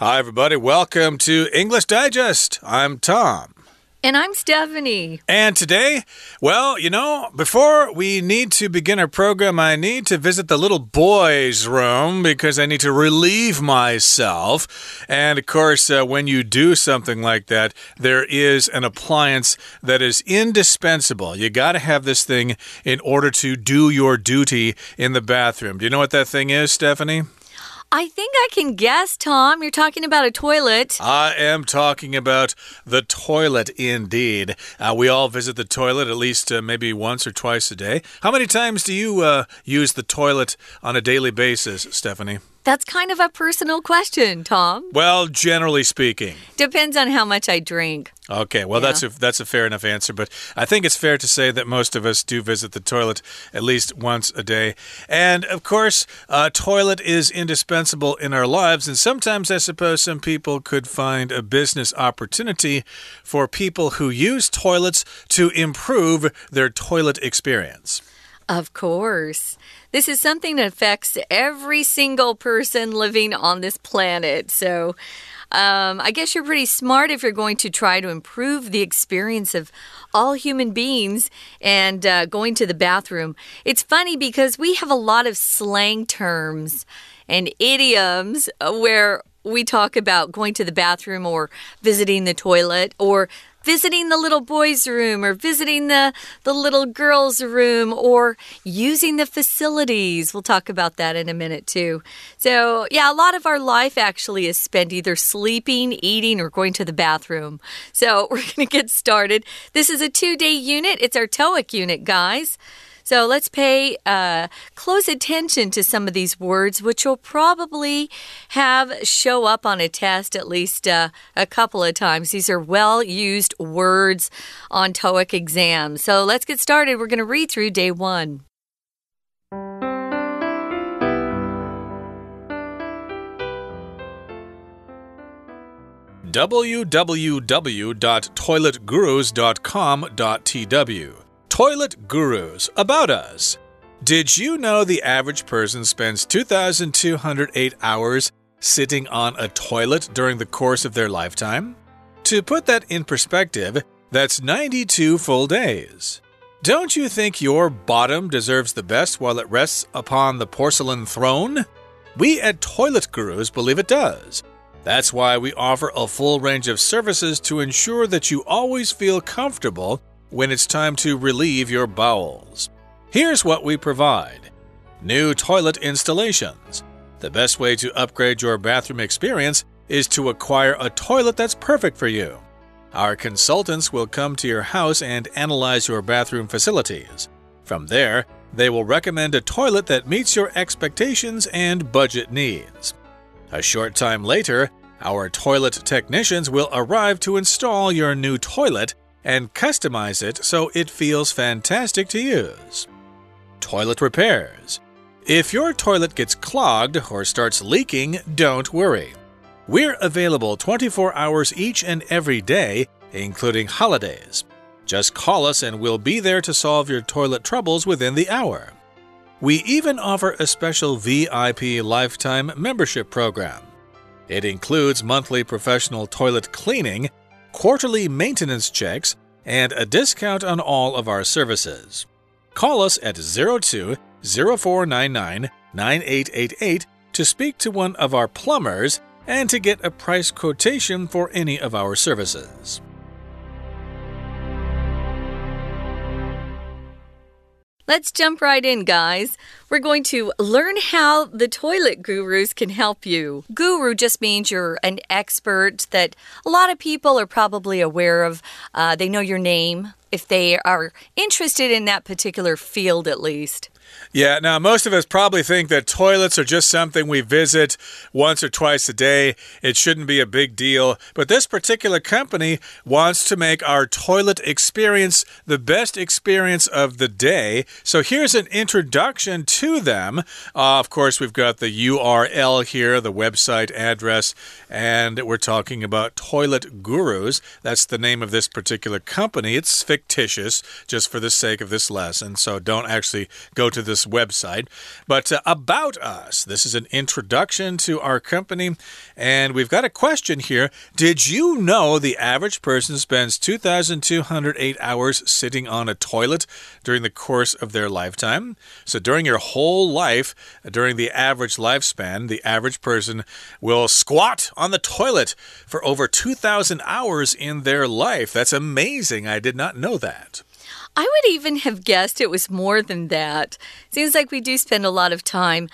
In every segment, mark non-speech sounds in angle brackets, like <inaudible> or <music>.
Hi, everybody. Welcome to English Digest. I'm Tom. And I'm Stephanie. And today, well, you know, before we need to begin our program, I need to visit the little boy's room because I need to relieve myself. And of course, uh, when you do something like that, there is an appliance that is indispensable. You got to have this thing in order to do your duty in the bathroom. Do you know what that thing is, Stephanie? I think I can guess, Tom. You're talking about a toilet. I am talking about the toilet, indeed. Uh, we all visit the toilet at least uh, maybe once or twice a day. How many times do you uh, use the toilet on a daily basis, Stephanie? That's kind of a personal question, Tom. Well, generally speaking. Depends on how much I drink. Okay, well yeah. that's a that's a fair enough answer, but I think it's fair to say that most of us do visit the toilet at least once a day. And of course, a toilet is indispensable in our lives, and sometimes I suppose some people could find a business opportunity for people who use toilets to improve their toilet experience. Of course. This is something that affects every single person living on this planet. So, um, I guess you're pretty smart if you're going to try to improve the experience of all human beings and uh, going to the bathroom. It's funny because we have a lot of slang terms and idioms where we talk about going to the bathroom or visiting the toilet or visiting the little boy's room or visiting the, the little girl's room or using the facilities. We'll talk about that in a minute, too. So, yeah, a lot of our life actually is spent either sleeping, eating, or going to the bathroom. So, <laughs> we're going to get started. This is a two day unit, it's our TOEIC unit, guys. So let's pay uh, close attention to some of these words, which will probably have show up on a test at least uh, a couple of times. These are well used words on TOEIC exams. So let's get started. We're going to read through day one. www.toiletgurus.com.tw Toilet Gurus About Us. Did you know the average person spends 2,208 hours sitting on a toilet during the course of their lifetime? To put that in perspective, that's 92 full days. Don't you think your bottom deserves the best while it rests upon the porcelain throne? We at Toilet Gurus believe it does. That's why we offer a full range of services to ensure that you always feel comfortable when it's time to relieve your bowels. Here's what we provide new toilet installations. The best way to upgrade your bathroom experience is to acquire a toilet that's perfect for you. Our consultants will come to your house and analyze your bathroom facilities. From there, they will recommend a toilet that meets your expectations and budget needs. A short time later, our toilet technicians will arrive to install your new toilet and customize it so it feels fantastic to use. Toilet repairs. If your toilet gets clogged or starts leaking, don't worry. We're available 24 hours each and every day, including holidays. Just call us and we'll be there to solve your toilet troubles within the hour. We even offer a special VIP lifetime membership program. It includes monthly professional toilet cleaning quarterly maintenance checks, and a discount on all of our services. Call us at 02 0499 9888 to speak to one of our plumbers and to get a price quotation for any of our services. Let's jump right in, guys. We're going to learn how the toilet gurus can help you. Guru just means you're an expert that a lot of people are probably aware of. Uh, they know your name if they are interested in that particular field, at least. Yeah, now most of us probably think that toilets are just something we visit once or twice a day. It shouldn't be a big deal. But this particular company wants to make our toilet experience the best experience of the day. So here's an introduction to them. Uh, of course, we've got the URL here, the website address, and we're talking about Toilet Gurus. That's the name of this particular company. It's fictitious just for the sake of this lesson, so don't actually go to this website. But uh, about us, this is an introduction to our company, and we've got a question here. Did you know the average person spends 2,208 hours sitting on a toilet during the course of their lifetime? So, during your whole life, during the average lifespan, the average person will squat on the toilet for over 2,000 hours in their life. That's amazing. I did not know that. I would even have guessed it was more than that. Seems like we do spend a lot of time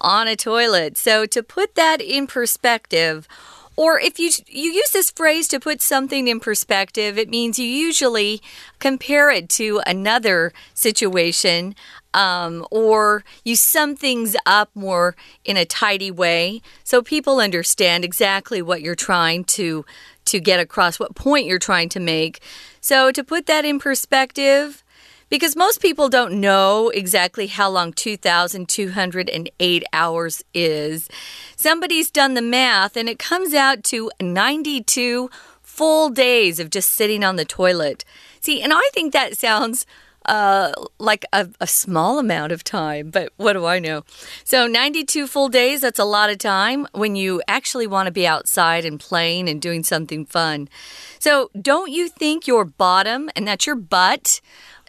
on a toilet. So, to put that in perspective, or if you you use this phrase to put something in perspective, it means you usually compare it to another situation um, or you sum things up more in a tidy way so people understand exactly what you're trying to to get across, what point you're trying to make. So to put that in perspective, because most people don't know exactly how long 2,208 hours is. Somebody's done the math and it comes out to 92 full days of just sitting on the toilet. See, and I think that sounds uh, like a, a, small amount of time, but what do I know? So, 92 full days, that's a lot of time when you actually want to be outside and playing and doing something fun. So, don't you think your bottom, and that's your butt,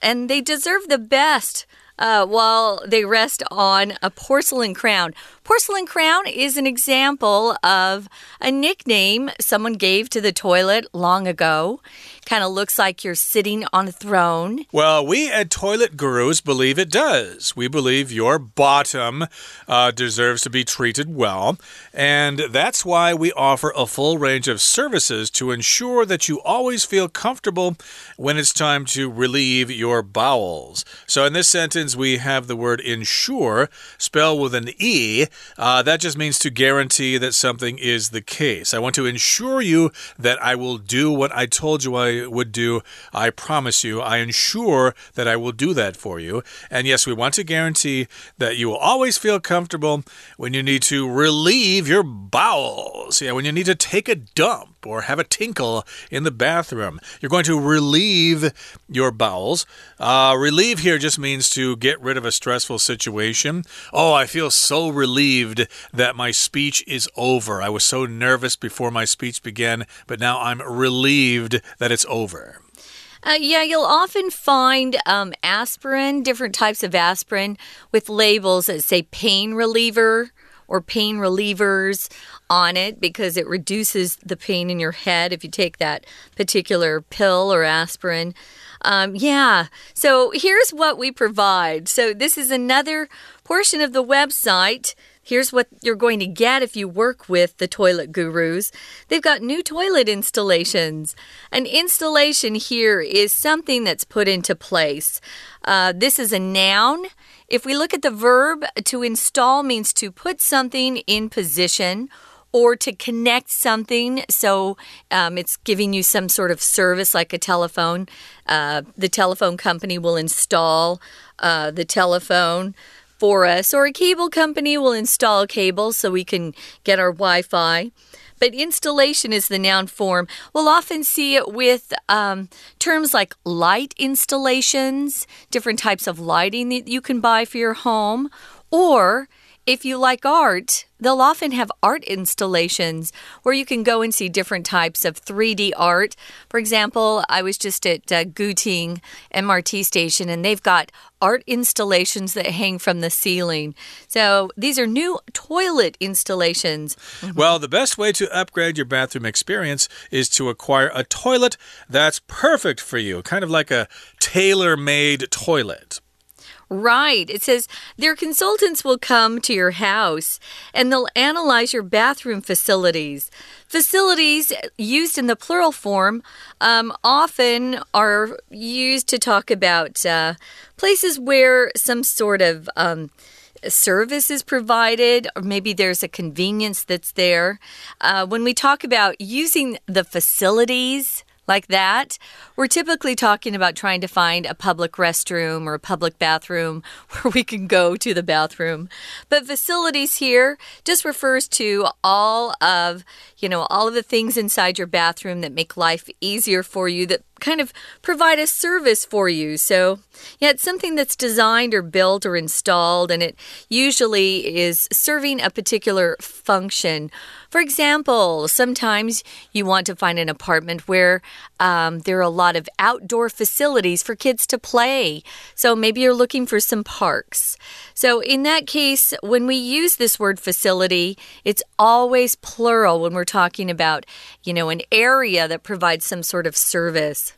and they deserve the best uh, while they rest on a porcelain crown. Porcelain crown is an example of a nickname someone gave to the toilet long ago. Kind of looks like you're sitting on a throne. Well, we at Toilet Gurus believe it does. We believe your bottom uh, deserves to be treated well. And that's why we offer a full range of services to ensure that you always feel comfortable when it's time to relieve your bowels. So in this sentence, we have the word ensure, spelled with an E. Uh, that just means to guarantee that something is the case. I want to ensure you that I will do what I told you I would do. I promise you. I ensure that I will do that for you. And yes, we want to guarantee that you will always feel comfortable when you need to relieve your bowels. Yeah, when you need to take a dump or have a tinkle in the bathroom. You're going to relieve your bowels. Uh, relieve here just means to get rid of a stressful situation. Oh, I feel so relieved that my speech is over. I was so nervous before my speech began, but now I'm relieved that it's over. Uh, yeah, you'll often find um, aspirin, different types of aspirin, with labels that say pain reliever or pain relievers on it because it reduces the pain in your head if you take that particular pill or aspirin. Um, yeah, so here's what we provide. So, this is another portion of the website. Here's what you're going to get if you work with the toilet gurus. They've got new toilet installations. An installation here is something that's put into place. Uh, this is a noun. If we look at the verb, to install means to put something in position or to connect something. So um, it's giving you some sort of service like a telephone. Uh, the telephone company will install uh, the telephone for us, or a cable company will install cable so we can get our Wi Fi. But installation is the noun form. We'll often see it with um, terms like light installations, different types of lighting that you can buy for your home, or if you like art, they'll often have art installations where you can go and see different types of 3D art. For example, I was just at uh, Guting MRT station and they've got art installations that hang from the ceiling. So these are new toilet installations. Mm -hmm. Well, the best way to upgrade your bathroom experience is to acquire a toilet that's perfect for you, kind of like a tailor made toilet. Right. It says their consultants will come to your house and they'll analyze your bathroom facilities. Facilities used in the plural form um, often are used to talk about uh, places where some sort of um, service is provided, or maybe there's a convenience that's there. Uh, when we talk about using the facilities, like that, we're typically talking about trying to find a public restroom or a public bathroom <laughs> where we can go to the bathroom. But facilities here just refers to all of, you know, all of the things inside your bathroom that make life easier for you that kind of provide a service for you. So, yeah, it's something that's designed or built or installed, and it usually is serving a particular function. For example, sometimes you want to find an apartment where um, there are a lot of outdoor facilities for kids to play. So maybe you're looking for some parks. So, in that case, when we use this word facility, it's always plural when we're talking about, you know, an area that provides some sort of service.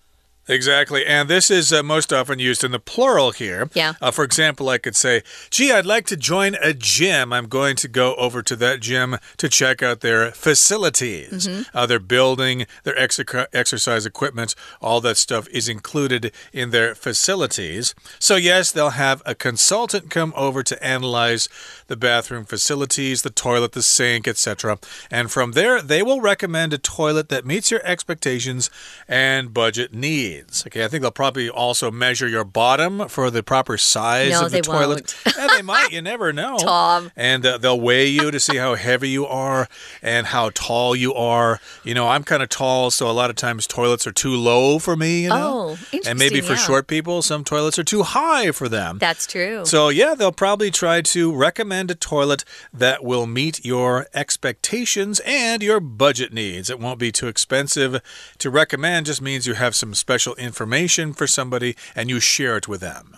Exactly. And this is uh, most often used in the plural here. Yeah. Uh, for example, I could say, gee, I'd like to join a gym. I'm going to go over to that gym to check out their facilities. Mm -hmm. uh, their building, their ex exercise equipment, all that stuff is included in their facilities. So, yes, they'll have a consultant come over to analyze the bathroom facilities, the toilet, the sink, etc. And from there, they will recommend a toilet that meets your expectations and budget needs needs. Okay, I think they'll probably also measure your bottom for the proper size no, of the toilet. <laughs> yeah, they might. You never know. <laughs> Tom. And uh, they'll weigh you to see how heavy you are and how tall you are. You know, I'm kind of tall, so a lot of times toilets are too low for me. You know? Oh, interesting. And maybe for yeah. short people, some toilets are too high for them. That's true. So yeah, they'll probably try to recommend a toilet that will meet your expectations and your budget needs. It won't be too expensive. To recommend just means you have some special special information for somebody and you share it with them.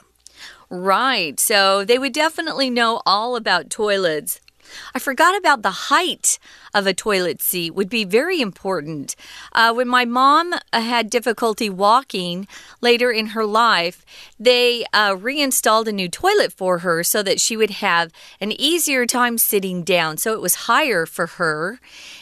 Right. So they would definitely know all about toilets. I forgot about the height of a toilet seat would be very important. Uh, when my mom uh, had difficulty walking later in her life, they uh, reinstalled a new toilet for her so that she would have an easier time sitting down. So it was higher for her.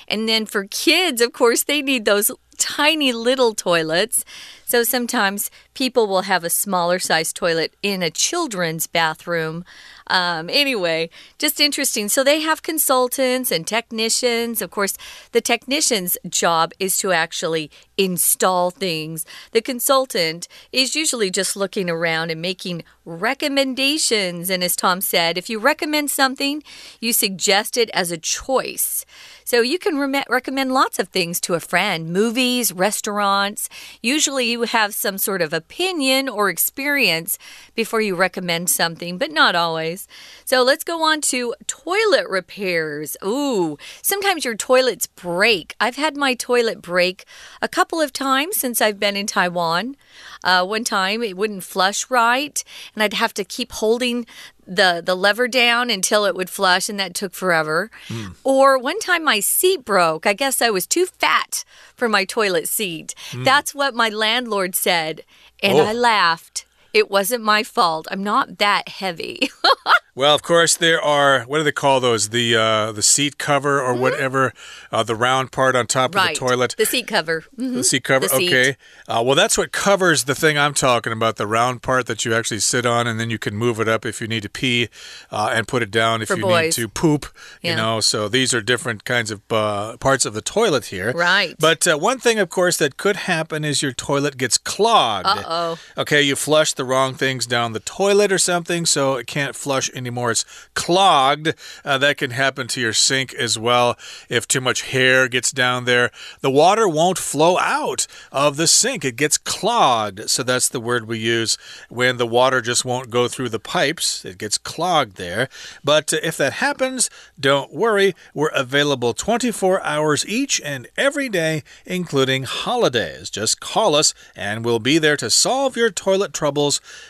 And then for kids, of course, they need those tiny little toilets. So sometimes people will have a smaller size toilet in a children's bathroom. Um, anyway, just interesting. So they have consultants and technicians. Of course, the technician's job is to actually install things. The consultant is usually just looking around and making recommendations. And as Tom said, if you recommend something, you suggest it as a choice. So you can re recommend lots of things to a friend movies, restaurants. Usually you have some sort of opinion or experience before you recommend something, but not always. So let's go on to toilet repairs. Ooh, sometimes your toilets break. I've had my toilet break a couple of times since I've been in Taiwan. Uh, one time it wouldn't flush right, and I'd have to keep holding the the lever down until it would flush and that took forever. Mm. Or one time my seat broke. I guess I was too fat for my toilet seat. Mm. That's what my landlord said and oh. I laughed. It wasn't my fault. I'm not that heavy. <laughs> Well, of course, there are what do they call those? The uh, the seat cover or mm -hmm. whatever, uh, the round part on top right. of the toilet. The seat cover. Mm -hmm. The seat cover. The okay. Seat. Uh, well, that's what covers the thing I'm talking about. The round part that you actually sit on, and then you can move it up if you need to pee, uh, and put it down if For you boys. need to poop. Yeah. You know, so these are different kinds of uh, parts of the toilet here. Right. But uh, one thing, of course, that could happen is your toilet gets clogged. Uh oh. Okay, you flush the wrong things down the toilet or something, so it can't flush anymore. It's clogged. Uh, that can happen to your sink as well. If too much hair gets down there, the water won't flow out of the sink. It gets clogged. So that's the word we use when the water just won't go through the pipes. It gets clogged there. But uh, if that happens, don't worry. We're available 24 hours each and every day, including holidays. Just call us and we'll be there to solve your toilet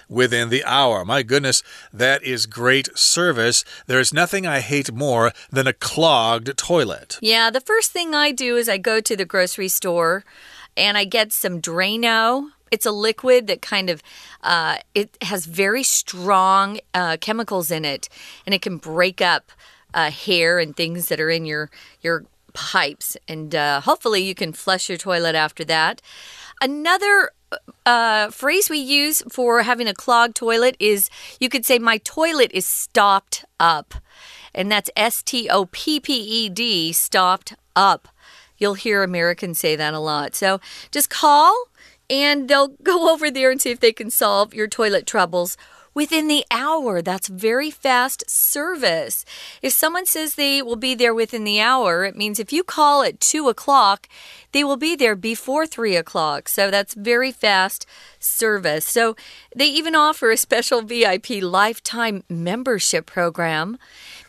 within the hour. My goodness, that is great service. There's nothing I hate more than a clogged toilet. Yeah, the first thing I do is I go to the grocery store and I get some Drano. It's a liquid that kind of uh, it has very strong uh, chemicals in it, and it can break up uh, hair and things that are in your your pipes. And uh, hopefully, you can flush your toilet after that. Another uh, phrase we use for having a clogged toilet is you could say, My toilet is stopped up. And that's S T O P P E D, stopped up. You'll hear Americans say that a lot. So just call and they'll <laughs> go over there and see if they can solve your toilet troubles within the hour. That's very fast service. If someone says they will be there within the hour, it means if you call at 2 o'clock, they will be there before 3 o'clock. So that's very fast service. So they even offer a special VIP lifetime membership program.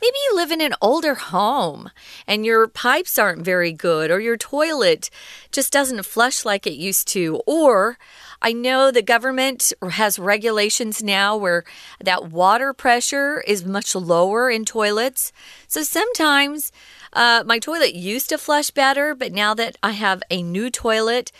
Maybe you live in an older home and your pipes aren't very good, or your toilet just doesn't flush like it used to, or I know the government has regulations now where that water pressure is much lower in toilets. So sometimes uh, my toilet used to flush better, but now that I have a new toilet,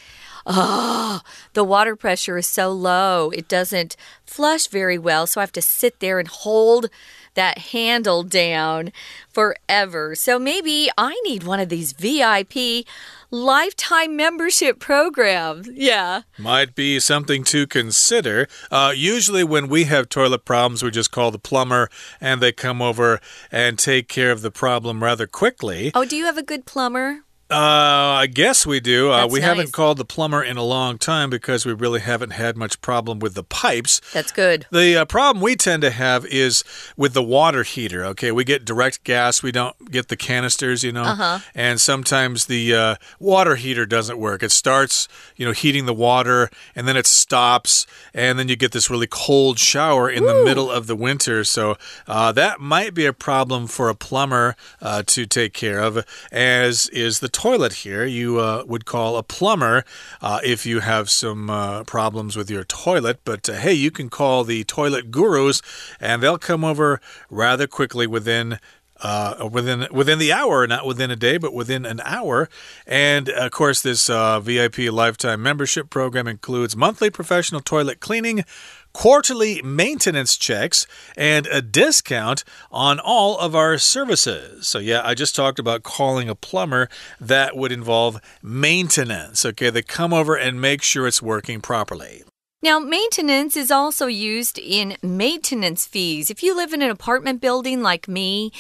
oh, the water pressure is so low, it doesn't flush very well. So I have to sit there and hold that handle down forever. So maybe I need one of these VIP lifetime membership programs. Yeah. Might be something to consider. Uh, usually, when we have toilet problems, we just call the plumber and they come over and take care of the problem rather quickly. Oh, do you have a good plumber? Uh, I guess we do. Uh, we nice. haven't called the plumber in a long time because we really haven't had much problem with the pipes. That's good. The uh, problem we tend to have is with the water heater. Okay, we get direct gas. We don't get the canisters, you know. Uh-huh. And sometimes the uh, water heater doesn't work. It starts, you know, heating the water, and then it stops, and then you get this really cold shower in Woo. the middle of the winter. So uh, that might be a problem for a plumber uh, to take care of, as is the toilet here, you uh, would call a plumber uh, if you have some uh, problems with your toilet. But uh, hey, you can call the toilet gurus, and they'll come over rather quickly within uh, within within the hour, not within a day, but within an hour. And of course, this uh, VIP lifetime membership program includes monthly professional toilet cleaning, quarterly maintenance checks, and a discount on all of our services. So, yeah, I just talked about calling a plumber. That would involve maintenance. Okay, they come over and make sure it's working properly. Now, maintenance is also used in maintenance fees. If you live in an apartment building like me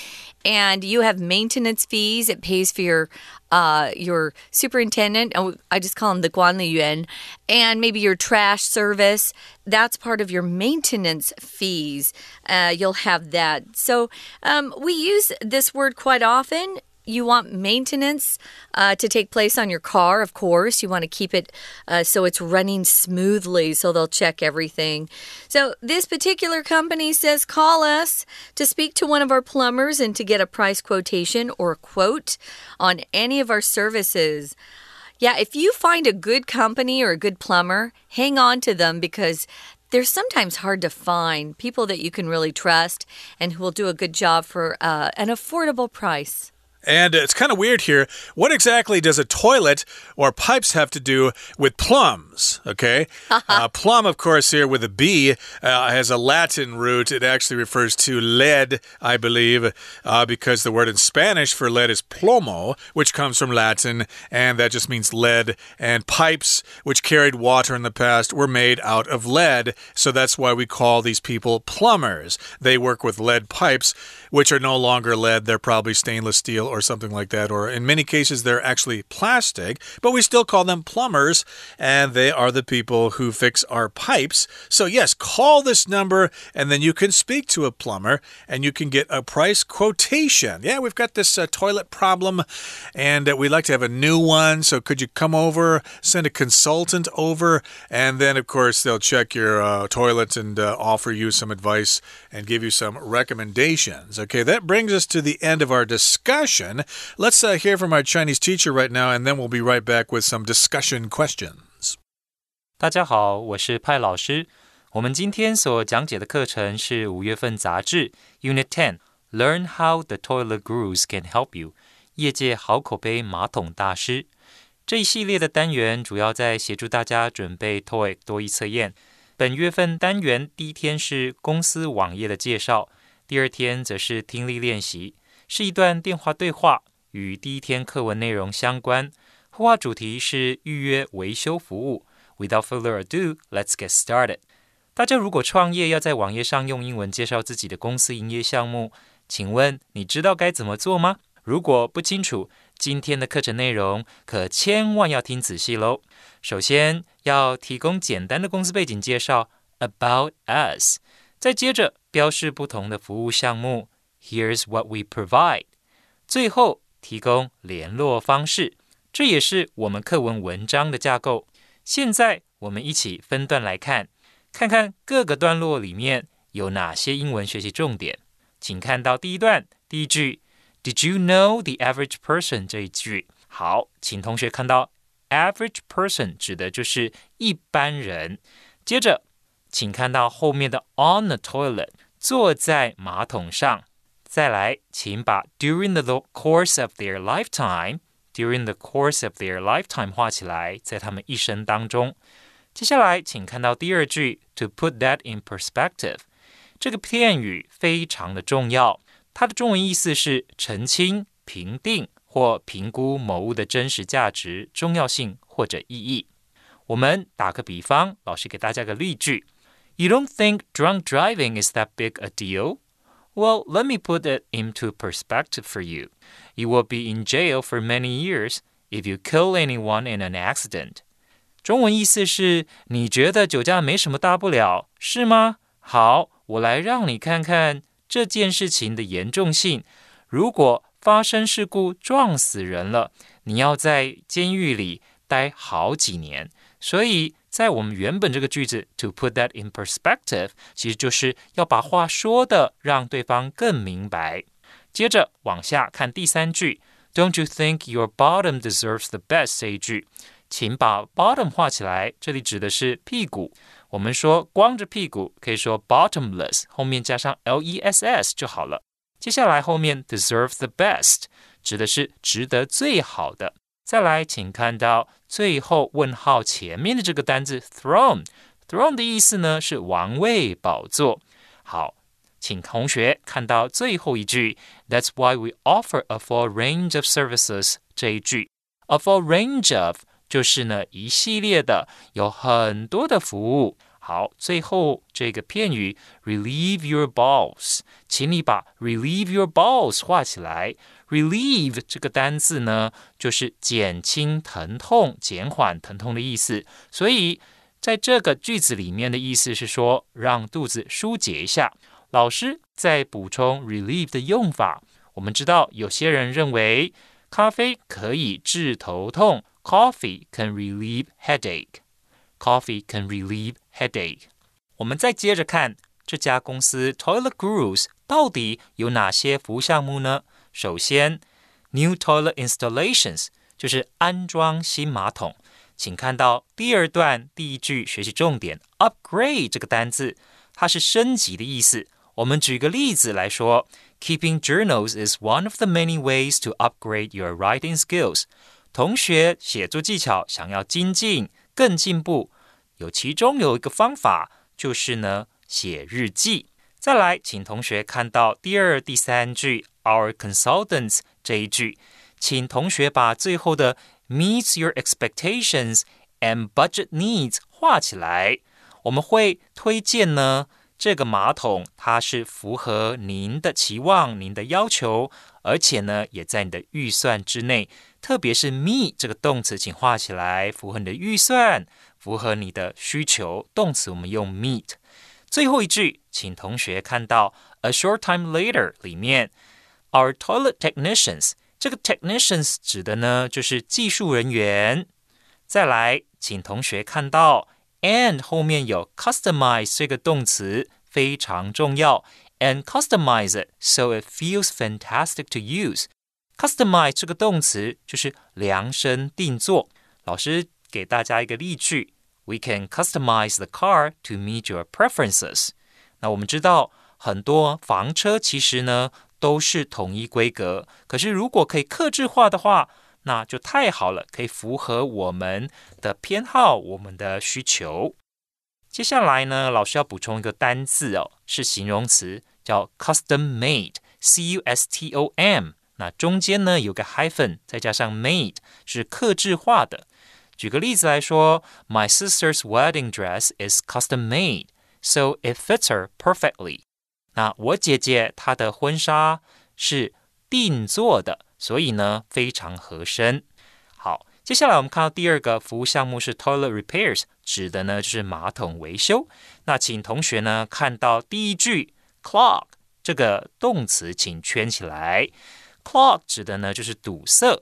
and you have maintenance fees, it pays for your uh, your superintendent. Oh, I just call him the Guanliyuan, and maybe your trash service. That's part of your maintenance fees. Uh, you'll have that. So um, we use this word quite often you want maintenance uh, to take place on your car, of course. You want to keep it uh, so it's running smoothly, so they'll check everything. So, this particular company says call us to speak to one of our plumbers and to get a price quotation or a quote on any of our services. Yeah, if you find a good company or a good plumber, hang on to them because they're sometimes hard to find people that you can really trust and who will do a good job for uh, an affordable price. And it's kind of weird here. What exactly does a toilet or pipes have to do with plums? Okay. <laughs> uh, plum, of course, here with a B uh, has a Latin root. It actually refers to lead, I believe, uh, because the word in Spanish for lead is plomo, which comes from Latin, and that just means lead. And pipes, which carried water in the past, were made out of lead. So that's why we call these people plumbers. They work with lead pipes, which are no longer lead. They're probably stainless steel or something like that, or in many cases, they're actually plastic, but we still call them plumbers, and they are the people who fix our pipes. So, yes, call this number, and then you can speak to a plumber and you can get a price quotation. Yeah, we've got this uh, toilet problem, and uh, we'd like to have a new one. So, could you come over, send a consultant over, and then, of course, they'll check your uh, toilet and uh, offer you some advice and give you some recommendations. Okay, that brings us to the end of our discussion discussion. Let's uh, hear from our Chinese teacher right now, and then we'll be right back with some discussion questions. 大家好，我是派老师。我们今天所讲解的课程是五月份杂志 Unit Ten Learn How the Toilet Gurus Can Help You 业界好口碑马桶大师这一系列的单元，主要在协助大家准备 TOEIC 多义测验。本月份单元第一天是公司网页的介绍，第二天则是听力练习。 是一段电话对话，与第一天课文内容相关。绘画主题是预约维修服务。Without further ado, let's get started. 大家如果创业要在网页上用英文介绍自己的公司营业项目，请问你知道该怎么做吗？如果不清楚，今天的课程内容可千万要听仔细喽。首先要提供简单的公司背景介绍，About us，再接着标示不同的服务项目，Here's what we provide。最后提供联络方式，这也是我们课文文章的架构。现在我们一起分段来看，看看各个段落里面有哪些英文学习重点。请看到第一段第一句，Did you know the average person？这一句好，请同学看到 average person 指的就是一般人。接着，请看到后面的 on the toilet，坐在马桶上。再来，请把 during the course of their lifetime during the course of their lifetime 画起来，在他们一生当中。接下来，请看到第二句，to put that in perspective，这个片语非常的重要，它的中文意思是澄清、评定或评估某物的真实价值、重要性或者意义。我们打个比方，老师给大家个例句：You don't think drunk driving is that big a deal? Well, let me put it into perspective for you. You will be in jail for many years if you kill anyone in an accident. 中文意思是：你觉得酒驾没什么大不了，是吗？好，我来让你看看这件事情的严重性。如果发生事故撞死人了，你要在监狱里待好几年。所以在我们原本这个句子，to put that in perspective，其实就是要把话说的让对方更明白。接着往下看第三句，Don't you think your bottom deserves the best？这一句，请把 bottom 画起来，这里指的是屁股。我们说光着屁股可以说 bottomless，后面加上 l e s s 就好了。接下来后面 deserve the best，指的是值得最好的。 再来，请看到最后问号前面的这个单字 throne。throne 的意思呢是王位、宝座。好，请同学看到最后一句，That's why we offer a full range of services。这一句，a full range of 就是呢一系列的，有很多的服务。好，最后这个片语 relieve your balls，请你把 relieve your balls 画起来。relieve 这个单字呢，就是减轻疼痛、减缓疼痛的意思。所以在这个句子里面的意思是说，让肚子疏解一下。老师在补充 relieve 的用法。我们知道有些人认为咖啡可以治头痛，coffee can relieve headache。Coffee can relieve headache。我们再接着看这家公司 Toilet Gurus 到底有哪些服务项目呢？首先，new toilet installations 就是安装新马桶。请看到第二段第一句学习重点，upgrade 这个单字，它是升级的意思。我们举个例子来说，keeping journals is one of the many ways to upgrade your writing skills。同学写作技巧想要精进、 更进步，有其中有一个方法就是呢写日记。再来，请同学看到第二、第三句。Our consultants 这一句，请同学把最后的 meets your expectations and budget needs 画起来。我们会推荐呢，这个马桶它是符合您的期望、您的要求，而且呢也在你的预算之内。特别是 me 这个动词，请画起来，符合你的预算，符合你的需求。动词我们用 meet。最后一句，请同学看到 a short time later 里面。Our toilet technicians，这个 technicians 指的呢就是技术人员。再来，请同学看到 and 后面有 customize 这个动词非常重要，and customize it so it feels fantastic to use。customize 这个动词就是量身定做。老师给大家一个例句：We can customize the car to meet your preferences。那我们知道很多房车其实呢。都是统一规格，可是如果可以克制化的话，那就太好了，可以符合我们的偏好、我们的需求。接下来呢，老师要补充一个单字哦，是形容词，叫 custom made，c u s t o m。 那中间呢有个 hyphen，再加上 made，是克制化的。举个例子来说，My sister's wedding dress is custom made，so it fits her perfectly。那我姐姐她的婚纱是定做的，所以呢非常合身。好，接下来我们看到第二个服务项目是 toilet repairs，指的呢就是马桶维修。那请同学呢看到第一句 clog 这个动词，请圈起来。clog 指的呢就是堵塞。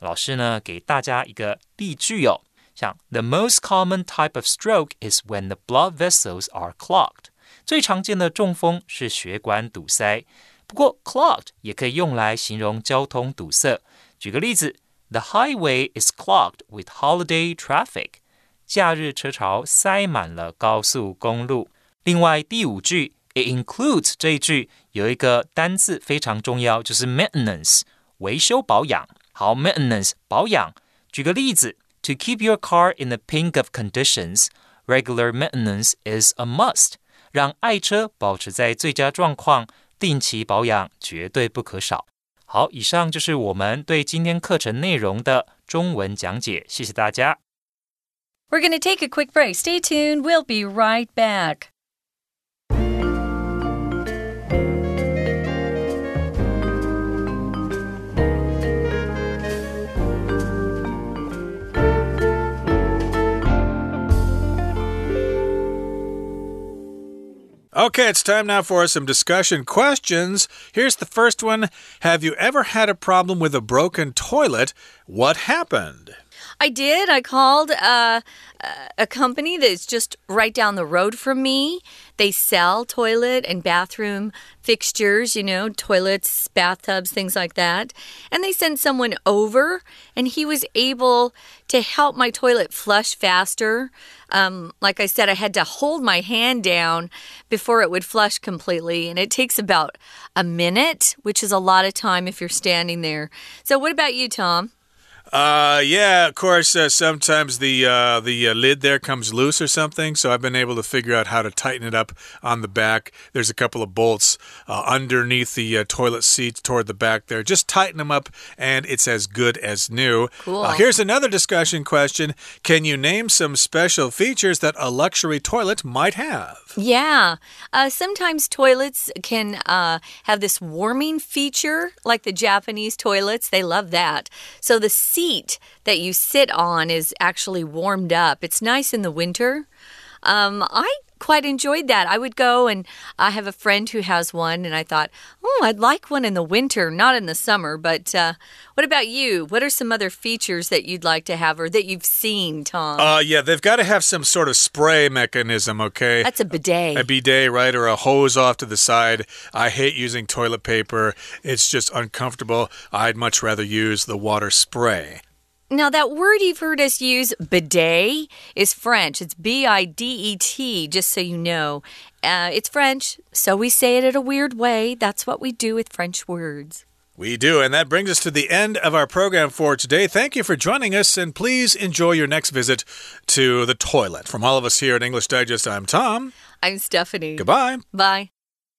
老师呢给大家一个例句哦，像 The most common type of stroke is when the blood vessels are clogged。最常见的中风是血管堵塞。不过 clogged 也可以用来形容交通堵塞。举个例子，The highway is clogged with holiday traffic。假日车潮塞满了高速公路。另外第五句 it includes 这一句有一个单字非常重要，就是 maintenance 维修保养。好，maintenance 保养。举个例子，To keep your car in the pink of conditions, regular maintenance is a must。让爱车保持在最佳状况，定期保养绝对不可少。好，以上就是我们对今天课程内容的中文讲解，谢谢大家。We're going to take a quick break. Stay tuned. We'll be right back. Okay, it's time now for some discussion questions. Here's the first one Have you ever had a problem with a broken toilet? What happened? I did. I called uh, a company that's just right down the road from me. They sell toilet and bathroom fixtures, you know, toilets, bathtubs, things like that. And they sent someone over, and he was able to help my toilet flush faster. Um, like I said, I had to hold my hand down before it would flush completely. And it takes about a minute, which is a lot of time if you're standing there. So, what about you, Tom? Uh, yeah, of course. Uh, sometimes the uh, the uh, lid there comes loose or something, so I've been able to figure out how to tighten it up on the back. There's a couple of bolts uh, underneath the uh, toilet seat toward the back there. Just tighten them up, and it's as good as new. Cool. here's another discussion question: Can you name some special features that a luxury toilet might have? Yeah. Uh, sometimes toilets can uh, have this warming feature, like the Japanese toilets. They love that. So the seat that you sit on is actually warmed up. It's nice in the winter. Um, I quite enjoyed that. I would go and I have a friend who has one, and I thought, oh, I'd like one in the winter, not in the summer. But uh, what about you? What are some other features that you'd like to have or that you've seen, Tom? Uh, yeah, they've got to have some sort of spray mechanism, okay? That's a bidet. A bidet, right? Or a hose off to the side. I hate using toilet paper, it's just uncomfortable. I'd much rather use the water spray. Now, that word you've heard us use, bidet, is French. It's B I D E T, just so you know. Uh, it's French, so we say it in a weird way. That's what we do with French words. We do, and that brings us to the end of our program for today. Thank you for joining us, and please enjoy your next visit to the toilet. From all of us here at English Digest, I'm Tom. I'm Stephanie. Goodbye. Bye.